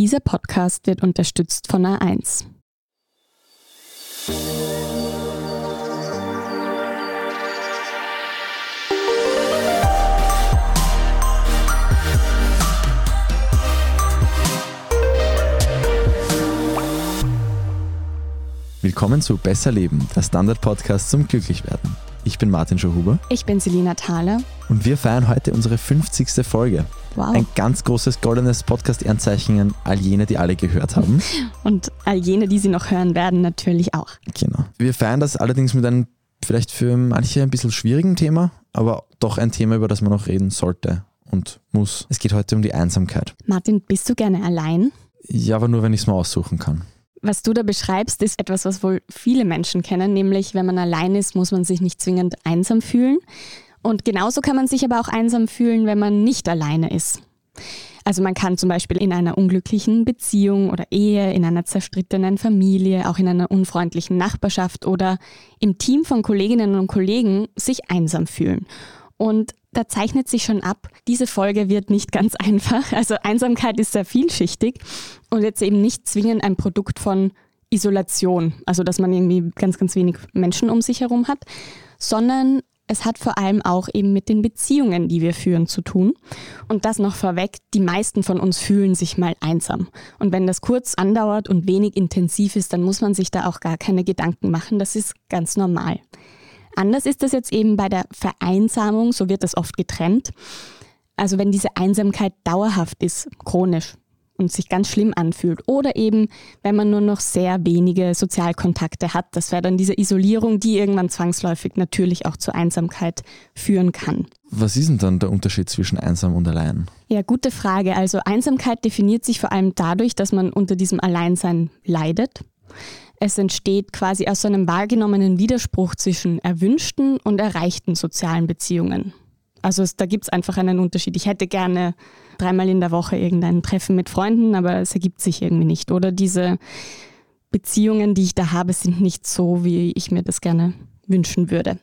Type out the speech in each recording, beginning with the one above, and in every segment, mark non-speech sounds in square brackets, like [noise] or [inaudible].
Dieser Podcast wird unterstützt von A1. Willkommen zu Besser Leben, der Standard-Podcast zum Glücklichwerden. Ich bin Martin Schauhuber. Ich bin Selina Thaler. Und wir feiern heute unsere 50. Folge. Wow. Ein ganz großes goldenes Podcast-Ehrenzeichen an all jene, die alle gehört haben. [laughs] Und all jene, die sie noch hören werden, natürlich auch. Genau. Wir feiern das allerdings mit einem vielleicht für manche ein bisschen schwierigen Thema, aber doch ein Thema, über das man noch reden sollte und muss. Es geht heute um die Einsamkeit. Martin, bist du gerne allein? Ja, aber nur, wenn ich es mal aussuchen kann. Was du da beschreibst, ist etwas, was wohl viele Menschen kennen, nämlich wenn man allein ist, muss man sich nicht zwingend einsam fühlen. Und genauso kann man sich aber auch einsam fühlen, wenn man nicht alleine ist. Also man kann zum Beispiel in einer unglücklichen Beziehung oder Ehe, in einer zerstrittenen Familie, auch in einer unfreundlichen Nachbarschaft oder im Team von Kolleginnen und Kollegen sich einsam fühlen. Und da zeichnet sich schon ab, diese Folge wird nicht [laughs] ganz einfach. Also Einsamkeit ist sehr vielschichtig und jetzt eben nicht zwingend ein Produkt von Isolation, also dass man irgendwie ganz, ganz wenig Menschen um sich herum hat, sondern es hat vor allem auch eben mit den Beziehungen, die wir führen, zu tun. Und das noch vorweg, die meisten von uns fühlen sich mal einsam. Und wenn das kurz andauert und wenig intensiv ist, dann muss man sich da auch gar keine Gedanken machen. Das ist ganz normal. Anders ist das jetzt eben bei der Vereinsamung, so wird das oft getrennt. Also wenn diese Einsamkeit dauerhaft ist, chronisch und sich ganz schlimm anfühlt. Oder eben, wenn man nur noch sehr wenige Sozialkontakte hat. Das wäre dann diese Isolierung, die irgendwann zwangsläufig natürlich auch zur Einsamkeit führen kann. Was ist denn dann der Unterschied zwischen einsam und allein? Ja, gute Frage. Also Einsamkeit definiert sich vor allem dadurch, dass man unter diesem Alleinsein leidet. Es entsteht quasi aus so einem wahrgenommenen Widerspruch zwischen erwünschten und erreichten sozialen Beziehungen. Also es, da gibt es einfach einen Unterschied. Ich hätte gerne dreimal in der Woche irgendein Treffen mit Freunden, aber es ergibt sich irgendwie nicht. Oder diese Beziehungen, die ich da habe, sind nicht so, wie ich mir das gerne wünschen würde.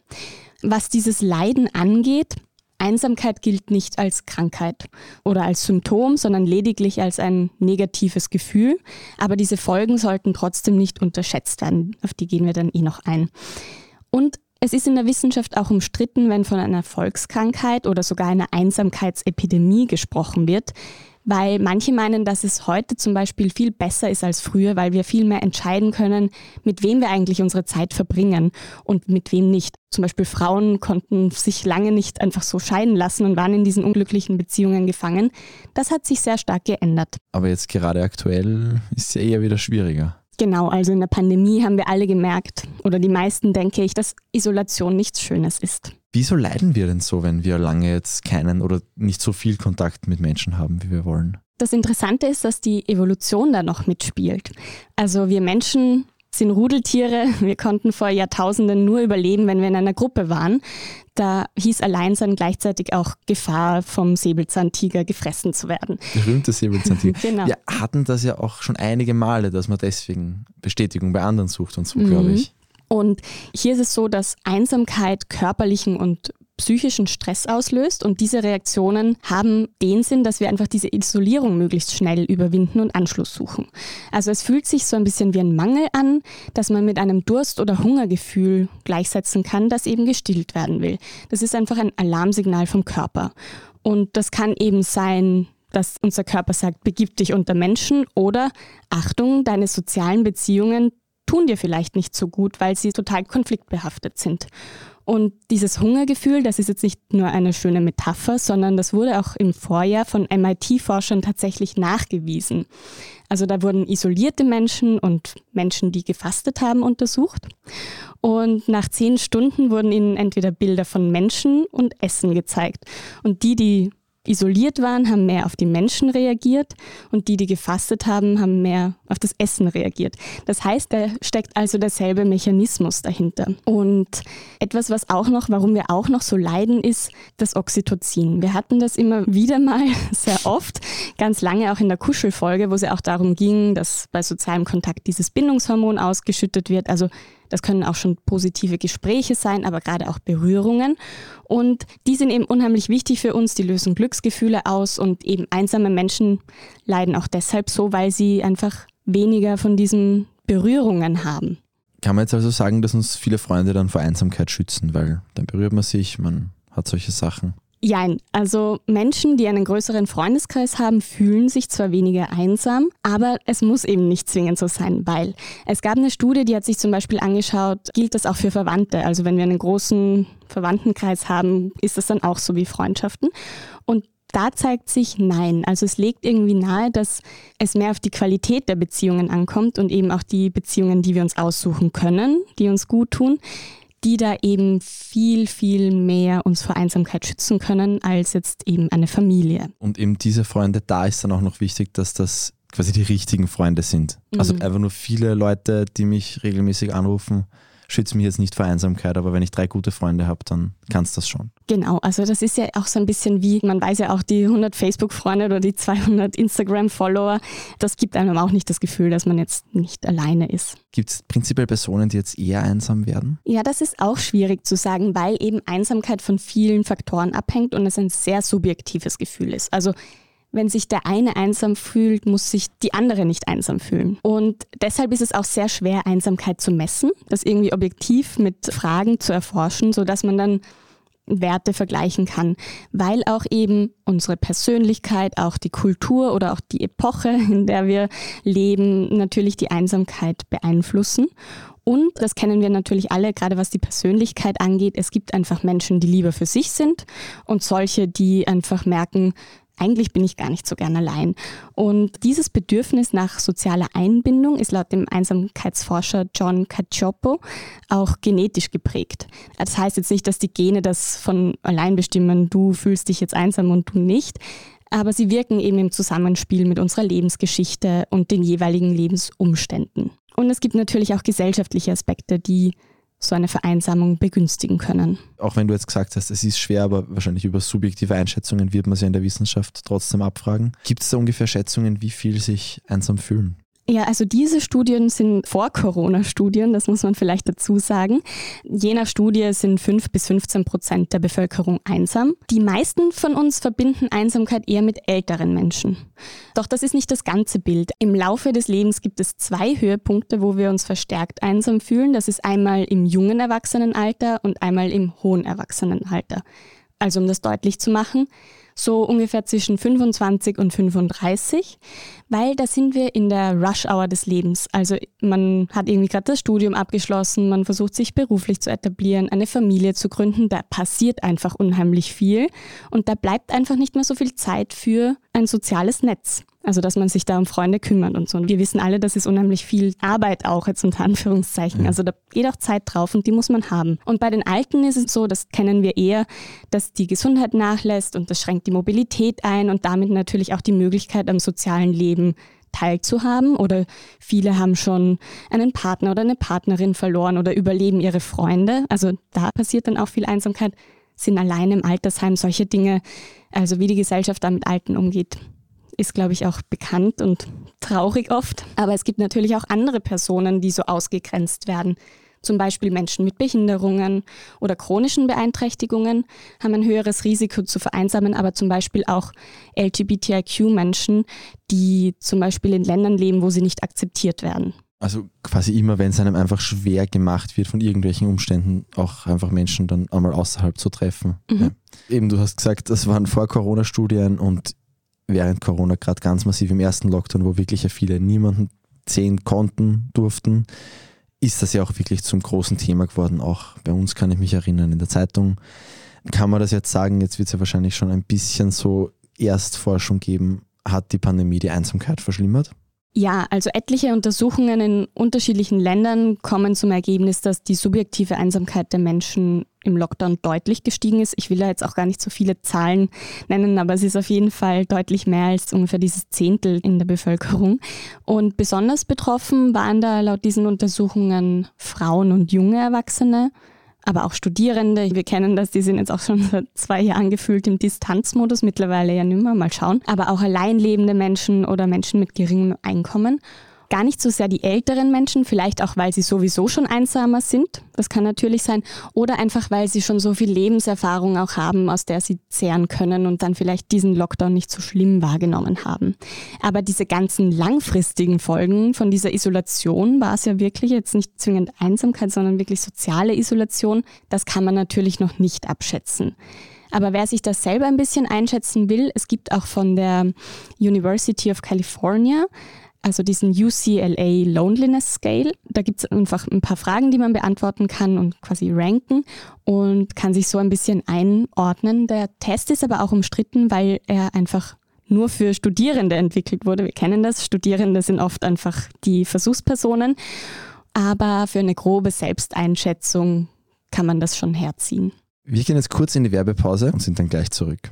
Was dieses Leiden angeht, Einsamkeit gilt nicht als Krankheit oder als Symptom, sondern lediglich als ein negatives Gefühl. Aber diese Folgen sollten trotzdem nicht unterschätzt werden. Auf die gehen wir dann eh noch ein. Und es ist in der Wissenschaft auch umstritten, wenn von einer Volkskrankheit oder sogar einer Einsamkeitsepidemie gesprochen wird, weil manche meinen, dass es heute zum Beispiel viel besser ist als früher, weil wir viel mehr entscheiden können, mit wem wir eigentlich unsere Zeit verbringen und mit wem nicht. Zum Beispiel Frauen konnten sich lange nicht einfach so scheiden lassen und waren in diesen unglücklichen Beziehungen gefangen. Das hat sich sehr stark geändert. Aber jetzt gerade aktuell ist es ja eher wieder schwieriger. Genau, also in der Pandemie haben wir alle gemerkt, oder die meisten denke ich, dass Isolation nichts Schönes ist. Wieso leiden wir denn so, wenn wir lange jetzt keinen oder nicht so viel Kontakt mit Menschen haben, wie wir wollen? Das Interessante ist, dass die Evolution da noch mitspielt. Also wir Menschen sind Rudeltiere. [laughs] Wir konnten vor Jahrtausenden nur überleben, wenn wir in einer Gruppe waren. Da hieß Alleinsein gleichzeitig auch Gefahr, vom Säbelzahntiger gefressen zu werden. Berühmte Säbelzahntiger. [laughs] genau. Wir hatten das ja auch schon einige Male, dass man deswegen Bestätigung bei anderen sucht und so, mhm. glaube ich. Und hier ist es so, dass Einsamkeit körperlichen und psychischen Stress auslöst und diese Reaktionen haben den Sinn, dass wir einfach diese Isolierung möglichst schnell überwinden und Anschluss suchen. Also es fühlt sich so ein bisschen wie ein Mangel an, dass man mit einem Durst- oder Hungergefühl gleichsetzen kann, das eben gestillt werden will. Das ist einfach ein Alarmsignal vom Körper. Und das kann eben sein, dass unser Körper sagt, begib dich unter Menschen oder Achtung, deine sozialen Beziehungen tun dir vielleicht nicht so gut, weil sie total konfliktbehaftet sind. Und dieses Hungergefühl, das ist jetzt nicht nur eine schöne Metapher, sondern das wurde auch im Vorjahr von MIT-Forschern tatsächlich nachgewiesen. Also da wurden isolierte Menschen und Menschen, die gefastet haben, untersucht. Und nach zehn Stunden wurden ihnen entweder Bilder von Menschen und Essen gezeigt. Und die, die isoliert waren, haben mehr auf die Menschen reagiert und die, die gefastet haben, haben mehr auf das Essen reagiert. Das heißt, da steckt also derselbe Mechanismus dahinter. Und etwas, was auch noch, warum wir auch noch so leiden, ist das Oxytocin. Wir hatten das immer wieder mal [laughs] sehr oft, ganz lange auch in der Kuschelfolge, wo es ja auch darum ging, dass bei sozialem Kontakt dieses Bindungshormon ausgeschüttet wird. Also Das können auch schon positive Gespräche sein, aber gerade auch Berührungen. Und die sind eben unheimlich wichtig für uns. Die lösen Glücksgefühle aus und eben einsame Menschen leiden auch deshalb so, weil sie einfach weniger von diesen Berührungen haben. Kann man jetzt also sagen, dass uns viele Freunde dann vor Einsamkeit schützen, weil dann berührt man sich, man hat solche Sachen. Jein, also Menschen, die einen größeren Freundeskreis haben, fühlen sich zwar weniger einsam, aber es muss eben nicht zwingend so sein, weil es gab eine Studie, die hat sich zum Beispiel angeschaut, gilt das auch für Verwandte? Also wenn wir einen großen Verwandtenkreis haben, ist das dann auch so wie Freundschaften? Und da zeigt sich nein. Also es legt irgendwie nahe, dass es mehr auf die Qualität der Beziehungen ankommt und eben auch die Beziehungen, die wir uns aussuchen können, die uns gut tun die da eben viel, viel mehr uns vor Einsamkeit schützen können als jetzt eben eine Familie. Und eben diese Freunde, da ist dann auch noch wichtig, dass das quasi die richtigen Freunde sind. Also mhm. Also einfach nur viele Leute, die mich regelmäßig anrufen, schütze mich jetzt nicht vor Einsamkeit, aber wenn ich drei gute Freunde habe, dann kann es das schon. Genau, also das ist ja auch so ein bisschen wie, man weiß ja auch, die 100 Facebook-Freunde oder die 200 Instagram-Follower, das gibt einem auch nicht das Gefühl, dass man jetzt nicht alleine ist. Gibt es prinzipiell Personen, die jetzt eher einsam werden? Ja, das ist auch schwierig zu sagen, weil eben Einsamkeit von vielen Faktoren abhängt und es ein sehr subjektives Gefühl ist. Also wenn sich der eine einsam fühlt, muss sich die andere nicht einsam fühlen. Und deshalb ist es auch sehr schwer, Einsamkeit zu messen, das irgendwie objektiv mit Fragen zu erforschen, sodass man dann Werte vergleichen kann, weil auch eben unsere Persönlichkeit, auch die Kultur oder auch die Epoche, in der wir leben, natürlich die Einsamkeit beeinflussen. Und das kennen wir natürlich alle, gerade was die Persönlichkeit angeht. Es gibt einfach Menschen, die lieber für sich sind und solche, die einfach merken, eigentlich bin ich gar nicht so gern allein. Und dieses Bedürfnis nach sozialer Einbindung ist laut dem Einsamkeitsforscher John Cacioppo auch genetisch geprägt. Das heißt jetzt nicht, dass die Gene das von allein bestimmen, du fühlst dich jetzt einsam und du nicht. Aber sie wirken eben im Zusammenspiel mit unserer Lebensgeschichte und den jeweiligen Lebensumständen. Und es gibt natürlich auch gesellschaftliche Aspekte, die so eine Vereinsamung begünstigen können. Auch wenn du jetzt gesagt hast, es ist schwer, aber wahrscheinlich über subjektive Einschätzungen wird man sie in der Wissenschaft trotzdem abfragen. Gibt es da ungefähr Schätzungen, wie viel sich einsam fühlen? Ja, also diese Studien sind Vor-Corona-Studien, das muss man vielleicht dazu sagen. Je nach Studie sind 5 bis 15 Prozent der Bevölkerung einsam. Die meisten von uns verbinden Einsamkeit eher mit älteren Menschen. Doch das ist nicht das ganze Bild. Im Laufe des Lebens gibt es zwei Höhepunkte, wo wir uns verstärkt einsam fühlen. Das ist einmal im jungen Erwachsenenalter und einmal im hohen Erwachsenenalter. Also um das deutlich zu machen, so ungefähr zwischen 25 und 35, weil da sind wir in der Rush-Hour des Lebens. Also man hat irgendwie gerade das Studium abgeschlossen, man versucht sich beruflich zu etablieren, eine Familie zu gründen, da passiert einfach unheimlich viel und da bleibt einfach nicht mehr so viel Zeit für ein soziales Netz. Also, dass man sich da um Freunde kümmert und so. Und wir wissen alle, das ist unheimlich viel Arbeit auch, jetzt unter Anführungszeichen. Also, da geht auch Zeit drauf und die muss man haben. Und bei den Alten ist es so, das kennen wir eher, dass die Gesundheit nachlässt und das schränkt die Mobilität ein und damit natürlich auch die Möglichkeit am sozialen Leben teilzuhaben oder viele haben schon einen Partner oder eine Partnerin verloren oder überleben ihre Freunde. Also da passiert dann auch viel Einsamkeit, sind allein im Altersheim solche Dinge, also wie die Gesellschaft da mit Alten umgeht ist, glaube ich, auch bekannt und traurig oft. Aber es gibt natürlich auch andere Personen, die so ausgegrenzt werden. Zum Beispiel Menschen mit Behinderungen oder chronischen Beeinträchtigungen haben ein höheres Risiko zu vereinsamen, aber zum Beispiel auch LGBTIQ-Menschen, die zum Beispiel in Ländern leben, wo sie nicht akzeptiert werden. Also quasi immer, wenn es einem einfach schwer gemacht wird von irgendwelchen Umständen, auch einfach Menschen dann einmal außerhalb zu treffen. Mhm. Ja. Eben, du hast gesagt, das waren Vor-Corona-Studien und während Corona gerade ganz massiv im ersten Lockdown, wo wirklich ja viele niemanden sehen konnten, durften, ist das ja auch wirklich zum großen Thema geworden. Auch bei uns kann ich mich erinnern, in der Zeitung kann man das jetzt sagen, jetzt wird es ja wahrscheinlich schon ein bisschen so Erstforschung geben, hat die Pandemie die Einsamkeit verschlimmert? Ja, also etliche Untersuchungen in unterschiedlichen Ländern kommen zum Ergebnis, dass die subjektive Einsamkeit der Menschen im Lockdown deutlich gestiegen ist. Ich will da jetzt auch gar nicht so viele Zahlen nennen, aber es ist auf jeden Fall deutlich mehr als ungefähr dieses Zehntel in der Bevölkerung. Und besonders betroffen waren da laut diesen Untersuchungen Frauen und junge Erwachsene aber auch Studierende. Wir kennen das, die sind jetzt auch schon seit zwei Jahren gefühlt im Distanzmodus, mittlerweile ja nicht mehr, mal schauen. Aber auch alleinlebende Menschen oder Menschen mit geringem Einkommen. Gar nicht so sehr die älteren Menschen, vielleicht auch, weil sie sowieso schon einsamer sind. Das kann natürlich sein. Oder einfach, weil sie schon so viel Lebenserfahrung auch haben, aus der sie zehren können und dann vielleicht diesen Lockdown nicht so schlimm wahrgenommen haben. Aber diese ganzen langfristigen Folgen von dieser Isolation war es ja wirklich jetzt nicht zwingend Einsamkeit, sondern wirklich soziale Isolation. Das kann man natürlich noch nicht abschätzen. Aber wer sich das selber ein bisschen einschätzen will, es gibt auch von der University of California also diesen UCLA Loneliness Scale. Da gibt es einfach ein paar Fragen, die man beantworten kann und quasi ranken und kann sich so ein bisschen einordnen. Der Test ist aber auch umstritten, weil er einfach nur für Studierende entwickelt wurde. Wir kennen das. Studierende sind oft einfach die Versuchspersonen. Aber für eine grobe Selbsteinschätzung kann man das schon herziehen. Wir gehen jetzt kurz in die Werbepause und sind dann gleich zurück.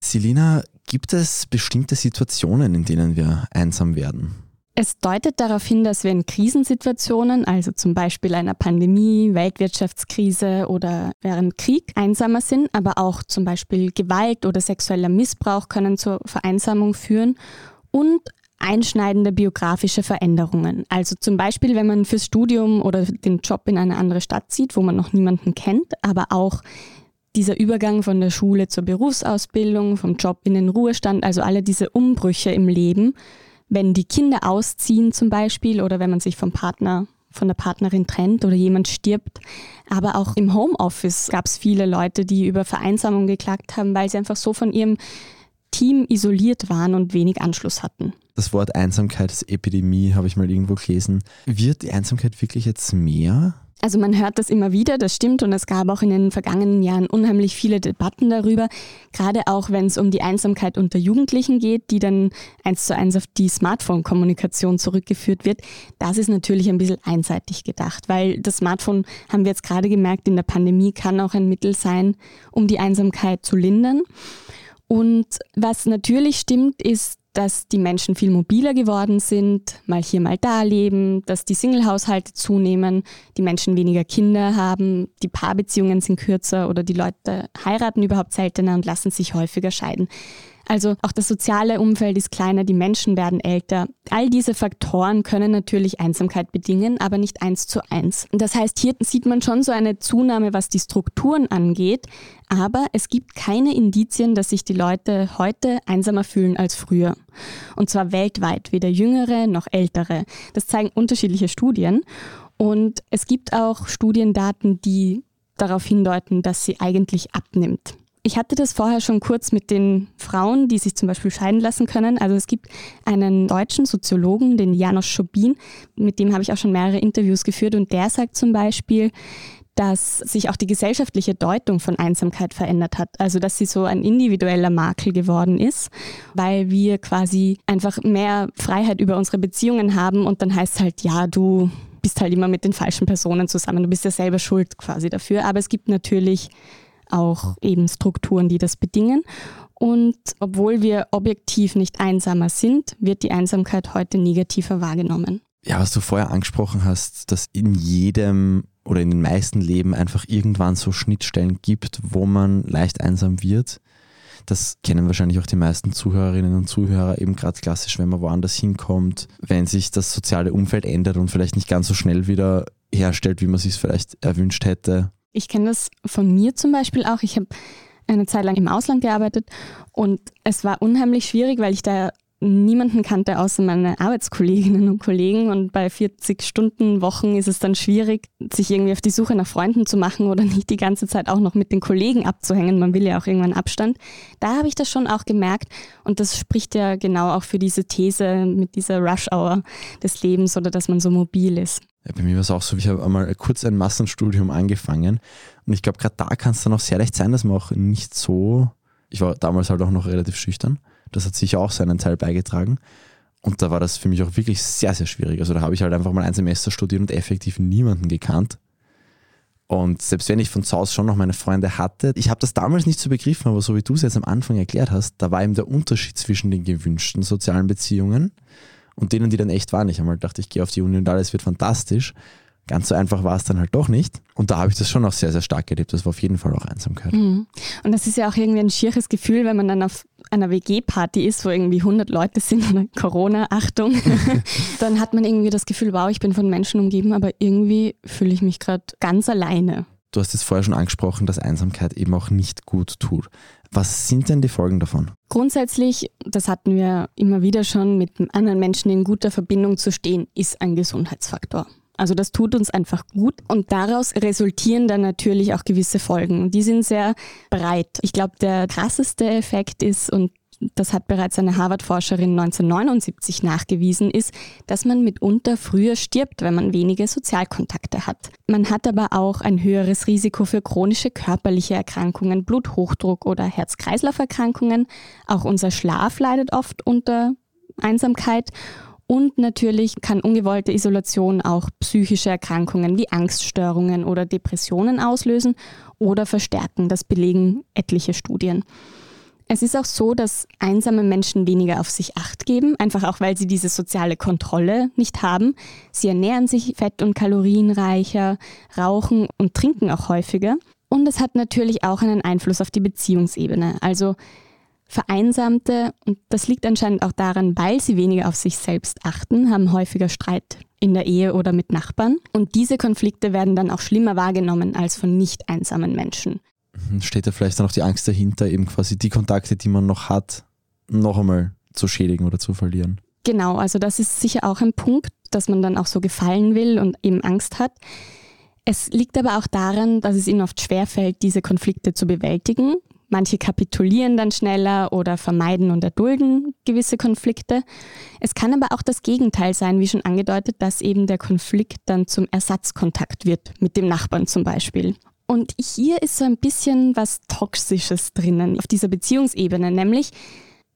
Selina, gibt es bestimmte Situationen, in denen wir einsam werden? Es deutet darauf hin, dass wir in Krisensituationen, also zum Beispiel einer Pandemie, Weltwirtschaftskrise oder während Krieg, einsamer sind, aber auch zum Beispiel Gewalt oder sexueller Missbrauch können zur Vereinsamung führen und einschneidende biografische Veränderungen. Also zum Beispiel, wenn man fürs Studium oder den Job in eine andere Stadt zieht, wo man noch niemanden kennt, aber auch dieser Übergang von der Schule zur Berufsausbildung, vom Job in den Ruhestand, also alle diese Umbrüche im Leben, wenn die Kinder ausziehen zum Beispiel oder wenn man sich vom Partner, von der Partnerin trennt oder jemand stirbt. Aber auch im Homeoffice gab es viele Leute, die über Vereinsamung geklagt haben, weil sie einfach so von ihrem Team isoliert waren und wenig Anschluss hatten. Das Wort Einsamkeitsepidemie habe ich mal irgendwo gelesen. Wird die Einsamkeit wirklich jetzt mehr? Also man hört das immer wieder, das stimmt und es gab auch in den vergangenen Jahren unheimlich viele Debatten darüber, gerade auch wenn es um die Einsamkeit unter Jugendlichen geht, die dann eins zu eins auf die Smartphone-Kommunikation zurückgeführt wird. Das ist natürlich ein bisschen einseitig gedacht, weil das Smartphone, haben wir jetzt gerade gemerkt, in der Pandemie kann auch ein Mittel sein, um die Einsamkeit zu lindern. Und was natürlich stimmt, ist, dass die Menschen viel mobiler geworden sind, mal hier, mal da leben, dass die Singlehaushalte zunehmen, die Menschen weniger Kinder haben, die Paarbeziehungen sind kürzer oder die Leute heiraten überhaupt seltener und lassen sich häufiger scheiden. Also auch das soziale Umfeld ist kleiner, die Menschen werden älter. All diese Faktoren können natürlich Einsamkeit bedingen, aber nicht eins zu eins. Das heißt, hier sieht man schon so eine Zunahme, was die Strukturen angeht, aber es gibt keine Indizien, dass sich die Leute heute einsamer fühlen als früher. Und zwar weltweit, weder jüngere noch ältere. Das zeigen unterschiedliche Studien. Und es gibt auch Studiendaten, die darauf hindeuten, dass sie eigentlich abnimmt. Ich hatte das vorher schon kurz mit den Frauen, die sich zum Beispiel scheiden lassen können. Also es gibt einen deutschen Soziologen, den Janos Schobin, mit dem habe ich auch schon mehrere Interviews geführt und der sagt zum Beispiel, dass sich auch die gesellschaftliche Deutung von Einsamkeit verändert hat. Also dass sie so ein individueller Makel geworden ist, weil wir quasi einfach mehr Freiheit über unsere Beziehungen haben und dann heißt es halt, ja, du bist halt immer mit den falschen Personen zusammen, du bist ja selber schuld quasi dafür. Aber es gibt natürlich auch eben Strukturen, die das bedingen. Und obwohl wir objektiv nicht einsamer sind, wird die Einsamkeit heute negativer wahrgenommen. Ja, was du vorher angesprochen hast, dass in jedem oder in den meisten Leben einfach irgendwann so Schnittstellen gibt, wo man leicht einsam wird. Das kennen wahrscheinlich auch die meisten Zuhörerinnen und Zuhörer eben gerade klassisch, wenn man woanders hinkommt, wenn sich das soziale Umfeld ändert und vielleicht nicht ganz so schnell wieder herstellt, wie man sich es vielleicht erwünscht hätte. Ich kenne das von mir zum Beispiel auch. Ich habe eine Zeit lang im Ausland gearbeitet und es war unheimlich schwierig, weil ich da niemanden kannte außer meine Arbeitskolleginnen und Kollegen und bei 40 Stunden Wochen ist es dann schwierig, sich irgendwie auf die Suche nach Freunden zu machen oder nicht die ganze Zeit auch noch mit den Kollegen abzuhängen. Man will ja auch irgendwann Abstand. Da habe ich das schon auch gemerkt und das spricht ja genau auch für diese These mit dieser Rush-Hour des Lebens oder dass man so mobil ist. Ja, bei mir war es auch so, ich habe einmal kurz ein Massenstudium angefangen und ich glaube, gerade da kann es dann auch sehr leicht sein, dass man auch nicht so, ich war damals halt auch noch relativ schüchtern, das hat sicher auch seinen Teil beigetragen. Und da war das für mich auch wirklich sehr, sehr schwierig. Also da habe ich halt einfach mal ein Semester studiert und effektiv niemanden gekannt. Und selbst wenn ich von zu Hause schon noch meine Freunde hatte, ich habe das damals nicht so begriffen, aber so wie du es jetzt am Anfang erklärt hast, da war eben der Unterschied zwischen den gewünschten sozialen Beziehungen und denen, die dann echt waren. Ich habe mal gedacht, ich gehe auf die Uni und alles wird fantastisch. Ganz so einfach war es dann halt doch nicht. Und da habe ich das schon auch sehr, sehr stark erlebt. Das war auf jeden Fall auch Einsamkeit. Mhm. Und das ist ja auch irgendwie ein schieres Gefühl, wenn man dann auf einer WG-Party ist, wo irgendwie 100 Leute sind, oder Corona, Achtung, [laughs] dann hat man irgendwie das Gefühl, wow, ich bin von Menschen umgeben, aber irgendwie fühle ich mich gerade ganz alleine. Du hast es vorher schon angesprochen, dass Einsamkeit eben auch nicht gut tut. Was sind denn die Folgen davon? Grundsätzlich, das hatten wir immer wieder schon, mit anderen Menschen in guter Verbindung zu stehen, ist ein Gesundheitsfaktor. Also das tut uns einfach gut und daraus resultieren dann natürlich auch gewisse Folgen. Die sind sehr breit. Ich glaube, der krasseste Effekt ist, und das hat bereits eine Harvard-Forscherin 1979 nachgewiesen, ist, dass man mitunter früher stirbt, wenn man wenige Sozialkontakte hat. Man hat aber auch ein höheres Risiko für chronische körperliche Erkrankungen, Bluthochdruck oder Herz-Kreislauf-Erkrankungen. Auch unser Schlaf leidet oft unter Einsamkeit und natürlich kann ungewollte Isolation auch psychische Erkrankungen wie Angststörungen oder Depressionen auslösen oder verstärken. Das belegen etliche Studien. Es ist auch so, dass einsame Menschen weniger auf sich acht geben, einfach auch weil sie diese soziale Kontrolle nicht haben. Sie ernähren sich fett- und kalorienreicher, rauchen und trinken auch häufiger. Und es hat natürlich auch einen Einfluss auf die Beziehungsebene. Also Vereinsamte, und das liegt anscheinend auch daran, weil sie weniger auf sich selbst achten, haben häufiger Streit in der Ehe oder mit Nachbarn. Und diese Konflikte werden dann auch schlimmer wahrgenommen als von nicht einsamen Menschen. Mhm, steht da vielleicht dann auch die Angst dahinter, eben quasi die Kontakte, die man noch hat, noch einmal zu schädigen oder zu verlieren? Genau, also das ist sicher auch ein Punkt, dass man dann auch so gefallen will und eben Angst hat. Es liegt aber auch daran, dass es ihnen oft schwerfällt, diese Konflikte zu bewältigen Manche kapitulieren dann schneller oder vermeiden und erdulden gewisse Konflikte. Es kann aber auch das Gegenteil sein, wie schon angedeutet, dass eben der Konflikt dann zum Ersatzkontakt wird, mit dem Nachbarn zum Beispiel. Und hier ist so ein bisschen was Toxisches drinnen auf dieser Beziehungsebene, nämlich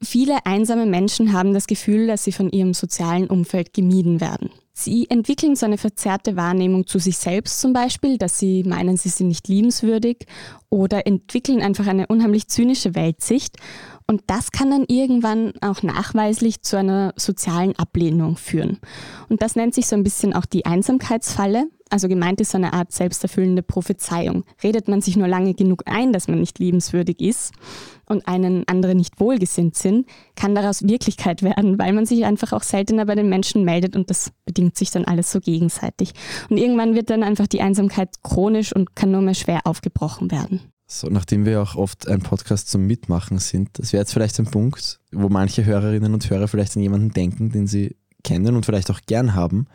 viele einsame Menschen haben das Gefühl, dass sie von ihrem sozialen Umfeld gemieden werden. Sie entwickeln so eine verzerrte Wahrnehmung zu sich selbst zum Beispiel, dass sie meinen, sie sind nicht liebenswürdig oder entwickeln einfach eine unheimlich zynische Weltsicht. Und das kann dann irgendwann auch nachweislich zu einer sozialen Ablehnung führen. Und das nennt sich so ein bisschen auch die Einsamkeitsfalle. Also gemeint ist so eine Art selbsterfüllende Prophezeiung. Redet man sich nur lange genug ein, dass man nicht liebenswürdig ist und einen andere nicht wohlgesinnt sind, kann daraus Wirklichkeit werden, weil man sich einfach auch seltener bei den Menschen meldet und das bedingt sich dann alles so gegenseitig. Und irgendwann wird dann einfach die Einsamkeit chronisch und kann nur mehr schwer aufgebrochen werden. So, nachdem wir auch oft ein Podcast zum Mitmachen sind, das wäre jetzt vielleicht ein Punkt, wo manche Hörerinnen und Hörer vielleicht an jemanden denken, den sie kennen und vielleicht auch gern haben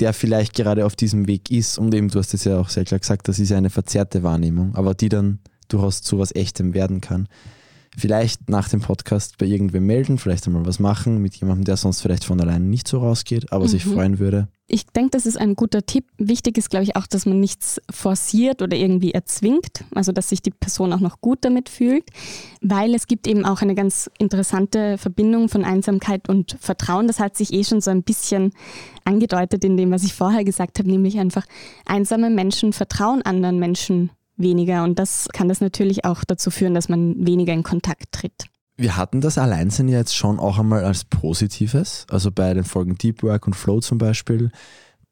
der vielleicht gerade auf diesem Weg ist. Und eben, du hast es ja auch sehr klar gesagt, das ist ja eine verzerrte Wahrnehmung, aber die dann durchaus zu was Echtem werden kann. Vielleicht nach dem Podcast bei irgendwem melden, vielleicht einmal was machen mit jemandem, der sonst vielleicht von alleine nicht so rausgeht, aber mhm. sich freuen würde. Ich denke, das ist ein guter Tipp. Wichtig ist, glaube ich, auch, dass man nichts forciert oder irgendwie erzwingt, also dass sich die Person auch noch gut damit fühlt, weil es gibt eben auch eine ganz interessante Verbindung von Einsamkeit und Vertrauen. Das hat sich eh schon so ein bisschen angedeutet in dem, was ich vorher gesagt habe, nämlich einfach einsame Menschen vertrauen anderen Menschen weniger und das kann das natürlich auch dazu führen, dass man weniger in Kontakt tritt. Wir hatten das Alleinsein jetzt schon auch einmal als Positives, also bei den Folgen Deep Work und Flow zum Beispiel.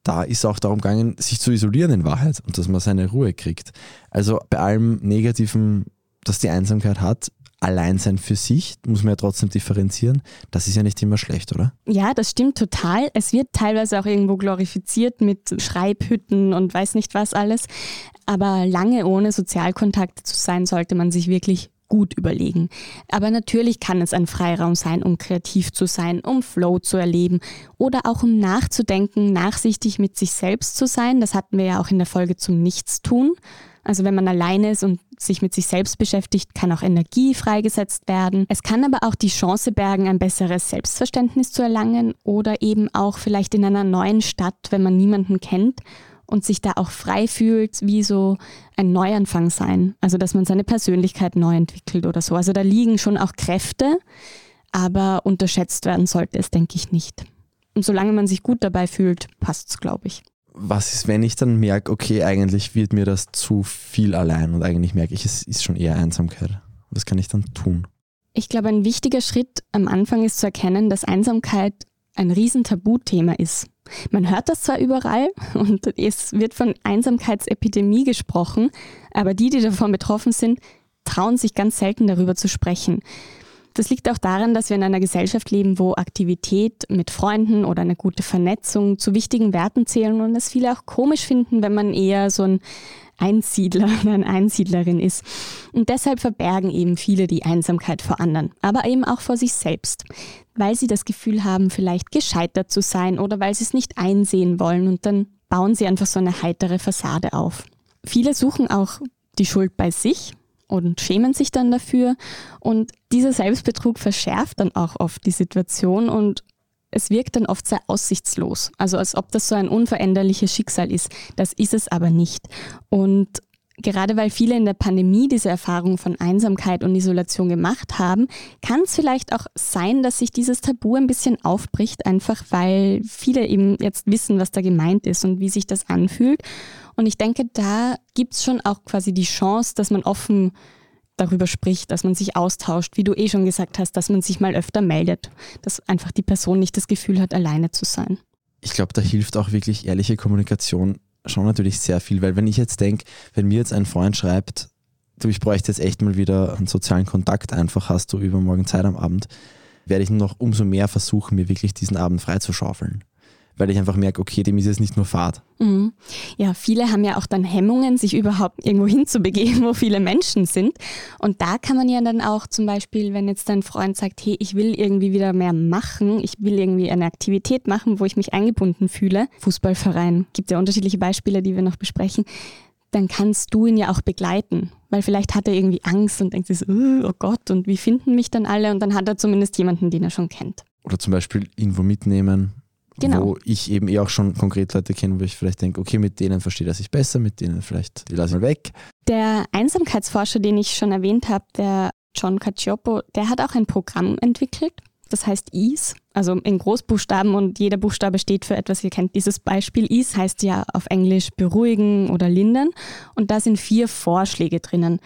Da ist auch darum gegangen, sich zu isolieren in Wahrheit und dass man seine Ruhe kriegt. Also bei allem Negativen, das die Einsamkeit hat, Alleinsein für sich, muss man ja trotzdem differenzieren. Das ist ja nicht immer schlecht, oder? Ja, das stimmt total. Es wird teilweise auch irgendwo glorifiziert mit Schreibhütten und weiß nicht was alles. Aber lange ohne Sozialkontakte zu sein, sollte man sich wirklich gut überlegen. Aber natürlich kann es ein Freiraum sein, um kreativ zu sein, um Flow zu erleben oder auch um nachzudenken, nachsichtig mit sich selbst zu sein. Das hatten wir ja auch in der Folge zum Nichtstun. Also wenn man alleine ist und sich mit sich selbst beschäftigt, kann auch Energie freigesetzt werden. Es kann aber auch die Chance bergen, ein besseres Selbstverständnis zu erlangen oder eben auch vielleicht in einer neuen Stadt, wenn man niemanden kennt und sich da auch frei fühlt, wie so ein Neuanfang sein. Also dass man seine Persönlichkeit neu entwickelt oder so. Also da liegen schon auch Kräfte, aber unterschätzt werden sollte es, denke ich, nicht. Und solange man sich gut dabei fühlt, passt es, glaube ich. Was ist, wenn ich dann merke, okay, eigentlich wird mir das zu viel allein und eigentlich merke ich, es ist schon eher Einsamkeit. Was kann ich dann tun? Ich glaube, ein wichtiger Schritt am Anfang ist zu erkennen, dass Einsamkeit ein riesen Tabuthema ist. Man hört das zwar überall und es wird von Einsamkeitsepidemie gesprochen, aber die, die davon betroffen sind, trauen sich ganz selten darüber zu sprechen. Das liegt auch daran, dass wir in einer Gesellschaft leben, wo Aktivität mit Freunden oder eine gute Vernetzung zu wichtigen Werten zählen und es viele auch komisch finden, wenn man eher so ein Einsiedler oder eine Einsiedlerin ist. Und deshalb verbergen eben viele die Einsamkeit vor anderen, aber eben auch vor sich selbst, weil sie das Gefühl haben, vielleicht gescheitert zu sein oder weil sie es nicht einsehen wollen und dann bauen sie einfach so eine heitere Fassade auf. Viele suchen auch die Schuld bei sich und schämen sich dann dafür. Und dieser Selbstbetrug verschärft dann auch oft die Situation und es wirkt dann oft sehr aussichtslos. Also als ob das so ein unveränderliches Schicksal ist. Das ist es aber nicht. Und gerade weil viele in der Pandemie diese Erfahrung von Einsamkeit und Isolation gemacht haben, kann es vielleicht auch sein, dass sich dieses Tabu ein bisschen aufbricht, einfach weil viele eben jetzt wissen, was da gemeint ist und wie sich das anfühlt. Und ich denke, da gibt es schon auch quasi die Chance, dass man offen darüber spricht, dass man sich austauscht, wie du eh schon gesagt hast, dass man sich mal öfter meldet, dass einfach die Person nicht das Gefühl hat, alleine zu sein. Ich glaube, da hilft auch wirklich ehrliche Kommunikation schon natürlich sehr viel, weil wenn ich jetzt denke, wenn mir jetzt ein Freund schreibt, du, ich bräuchte jetzt echt mal wieder einen sozialen Kontakt, einfach hast du übermorgen Zeit am Abend, werde ich noch umso mehr versuchen, mir wirklich diesen Abend freizuschaufeln weil ich einfach merke, okay, dem ist es nicht nur Fahrt. Mhm. Ja, viele haben ja auch dann Hemmungen, sich überhaupt irgendwo hinzubegeben, wo viele Menschen sind. Und da kann man ja dann auch zum Beispiel, wenn jetzt dein Freund sagt, hey, ich will irgendwie wieder mehr machen, ich will irgendwie eine Aktivität machen, wo ich mich eingebunden fühle, Fußballverein, gibt ja unterschiedliche Beispiele, die wir noch besprechen, dann kannst du ihn ja auch begleiten. Weil vielleicht hat er irgendwie Angst und denkt sich so, oh Gott, und wie finden mich dann alle? Und dann hat er zumindest jemanden, den er schon kennt. Oder zum Beispiel irgendwo mitnehmen, Genau. Wo ich eben eh auch schon konkret Leute kenne, wo ich vielleicht denke, okay, mit denen verstehe ich besser, mit denen vielleicht, die lasse ich mal weg. Der Einsamkeitsforscher, den ich schon erwähnt habe, der John Cacioppo, der hat auch ein Programm entwickelt, das heißt EASE, also in Großbuchstaben und jeder Buchstabe steht für etwas. Ihr kennt dieses Beispiel. EASE heißt ja auf Englisch beruhigen oder lindern und da sind vier Vorschläge drinnen.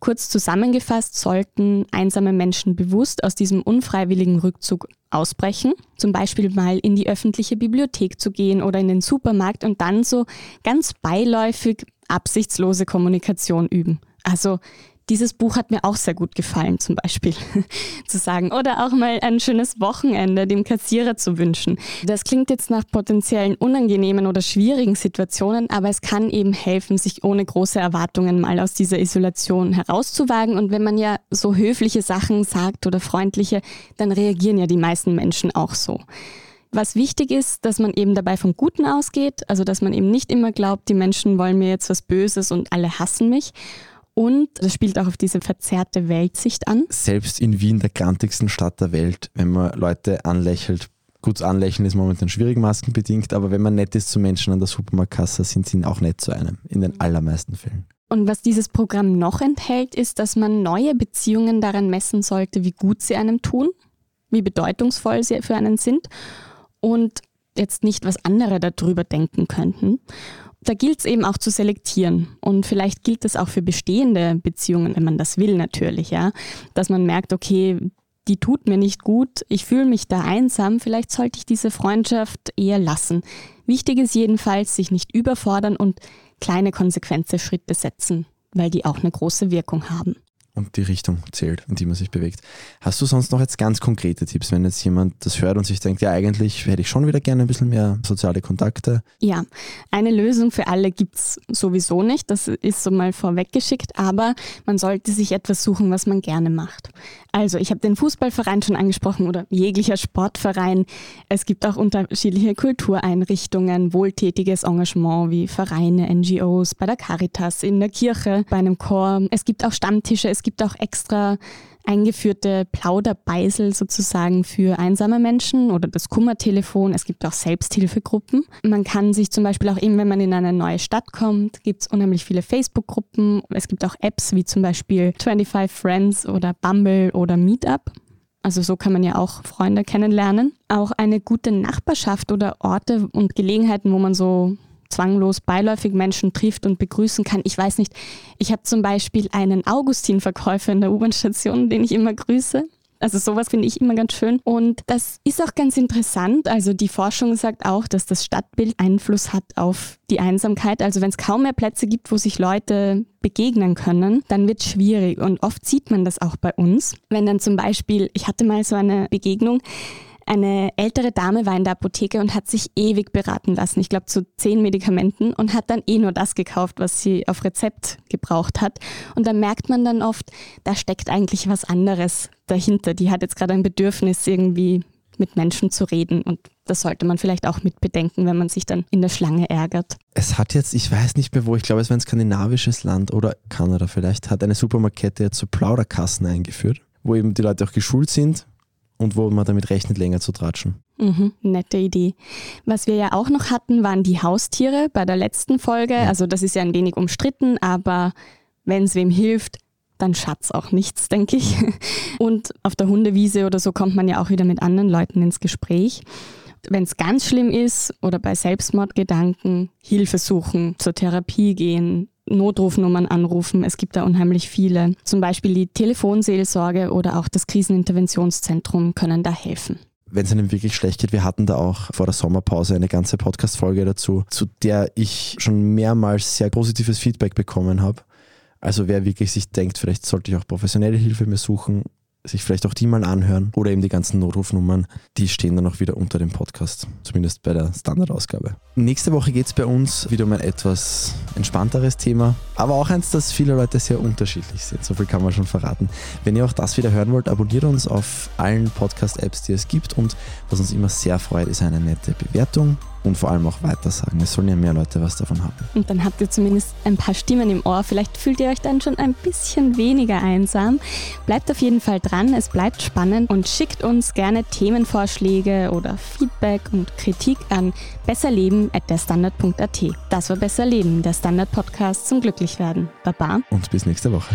Kurz zusammengefasst sollten einsame Menschen bewusst aus diesem unfreiwilligen Rückzug ausbrechen, zum Beispiel mal in die öffentliche Bibliothek zu gehen oder in den Supermarkt und dann so ganz beiläufig absichtslose Kommunikation üben. Also dieses Buch hat mir auch sehr gut gefallen, zum Beispiel [laughs] zu sagen. Oder auch mal ein schönes Wochenende dem Kassierer zu wünschen. Das klingt jetzt nach potenziellen unangenehmen oder schwierigen Situationen, aber es kann eben helfen, sich ohne große Erwartungen mal aus dieser Isolation herauszuwagen. Und wenn man ja so höfliche Sachen sagt oder freundliche, dann reagieren ja die meisten Menschen auch so. Was wichtig ist, dass man eben dabei vom Guten ausgeht, also dass man eben nicht immer glaubt, die Menschen wollen mir jetzt was Böses und alle hassen mich. Und das spielt auch auf diese verzerrte Weltsicht an. Selbst in Wien, der grantigsten Stadt der Welt, wenn man Leute anlächelt, gut anlächeln ist momentan schwierig maskenbedingt, aber wenn man nett ist zu Menschen an der Supermarktkasse, sind sie auch nett zu einem, in den allermeisten Fällen. Und was dieses Programm noch enthält, ist, dass man neue Beziehungen daran messen sollte, wie gut sie einem tun, wie bedeutungsvoll sie für einen sind und jetzt nicht, was andere darüber denken könnten da gilt es eben auch zu selektieren. Und vielleicht gilt das auch für bestehende Beziehungen, wenn man das will natürlich, ja. Dass man merkt, okay, die tut mir nicht gut, ich fühle mich da einsam, vielleicht sollte ich diese Freundschaft eher lassen. Wichtig ist jedenfalls, sich nicht überfordern und kleine konsequente Schritte setzen, weil die auch eine große Wirkung haben und die Richtung zählt, in die man sich bewegt. Hast du sonst noch jetzt ganz konkrete Tipps, wenn jetzt jemand das hört und sich denkt, ja, eigentlich hätte ich schon wieder gerne ein bisschen mehr soziale Kontakte? Ja, eine Lösung für alle gibt es sowieso nicht. Das ist so mal vorweggeschickt, aber man sollte sich etwas suchen, was man gerne macht. Also, ich habe den Fußballverein schon angesprochen oder jeglicher Sportverein. Es gibt auch unterschiedliche Kultureinrichtungen, wohltätiges Engagement wie Vereine, NGOs, bei der Caritas, in der Kirche, bei einem Chor. Es gibt auch Stammtische, es gibt auch extra eingeführte Plauderbeisel sozusagen für einsame Menschen oder das Kummertelefon. Es gibt auch Selbsthilfegruppen. Man kann sich zum Beispiel auch eben, wenn man in eine neue Stadt kommt, gibt es unheimlich viele Facebook-Gruppen. Es gibt auch Apps wie zum Beispiel 25 Friends oder Bumble oder Meetup. Also so kann man ja auch Freunde kennenlernen. Auch eine gute Nachbarschaft oder Orte und Gelegenheiten, wo man so zwanglos beiläufig Menschen trifft und begrüßen kann. Ich weiß nicht, ich habe zum Beispiel einen Augustin-Verkäufer in der U-Bahn-Station, den ich immer grüße. Also sowas finde ich immer ganz schön. Und das ist auch ganz interessant. Also die Forschung sagt auch, dass das Stadtbild Einfluss hat auf die Einsamkeit. Also wenn es kaum mehr Plätze gibt, wo sich Leute begegnen können, dann wird es schwierig. Und oft sieht man das auch bei uns. Wenn dann zum Beispiel, ich hatte mal so eine Begegnung, eine ältere Dame war in der Apotheke und hat sich ewig beraten lassen. Ich glaube zu zehn Medikamenten und hat dann eh nur das gekauft, was sie auf Rezept gebraucht hat. Und da merkt man dann oft, da steckt eigentlich was anderes dahinter. Die hat jetzt gerade ein Bedürfnis, irgendwie mit Menschen zu reden. Und das sollte man vielleicht auch mit bedenken, wenn man sich dann in der Schlange ärgert. Es hat jetzt, ich weiß nicht mehr wo, ich glaube, es war ein skandinavisches Land oder Kanada vielleicht, hat eine Supermarkette jetzt so Plauderkassen eingeführt, wo eben die Leute auch geschult sind und wo man damit rechnet, länger zu tratschen. Mhm, nette Idee. Was wir ja auch noch hatten, waren die Haustiere bei der letzten Folge. Ja. Also das ist ja ein wenig umstritten, aber wenn es wem hilft, dann schatz auch nichts, denke ich. Und auf der Hundewiese oder so kommt man ja auch wieder mit anderen Leuten ins Gespräch. Wenn es ganz schlimm ist oder bei Selbstmordgedanken, Hilfe suchen, zur Therapie gehen, Notrufnummern anrufen. Es gibt da unheimlich viele. Zum Beispiel die Telefonseelsorge oder auch das Kriseninterventionszentrum können da helfen wenn es einem wirklich schlecht geht. Wir hatten da auch vor der Sommerpause eine ganze Podcast-Folge dazu, zu der ich schon mehrmals sehr positives Feedback bekommen habe. Also wer wirklich sich denkt, vielleicht sollte ich auch professionelle Hilfe mir suchen, sich vielleicht auch die mal anhören oder eben die ganzen Notrufnummern, die stehen dann auch wieder unter dem Podcast, zumindest bei der Standardausgabe. Nächste Woche geht es bei uns wieder um ein etwas entspannteres Thema, aber auch eins, das viele Leute sehr unterschiedlich sind. So viel kann man schon verraten. Wenn ihr auch das wieder hören wollt, abonniert uns auf allen Podcast-Apps, die es gibt und was uns immer sehr freut, ist eine nette Bewertung und vor allem auch weitersagen. Es sollen ja mehr Leute was davon haben. Und dann habt ihr zumindest ein paar Stimmen im Ohr. Vielleicht fühlt ihr euch dann schon ein bisschen weniger einsam. Bleibt auf jeden Fall dran, es bleibt spannend und schickt uns gerne Themenvorschläge oder Feedback und Kritik an besserleben.derstandard.at. Das war Besser Leben, der Standard-Podcast zum Glücklichwerden. Baba. Und bis nächste Woche.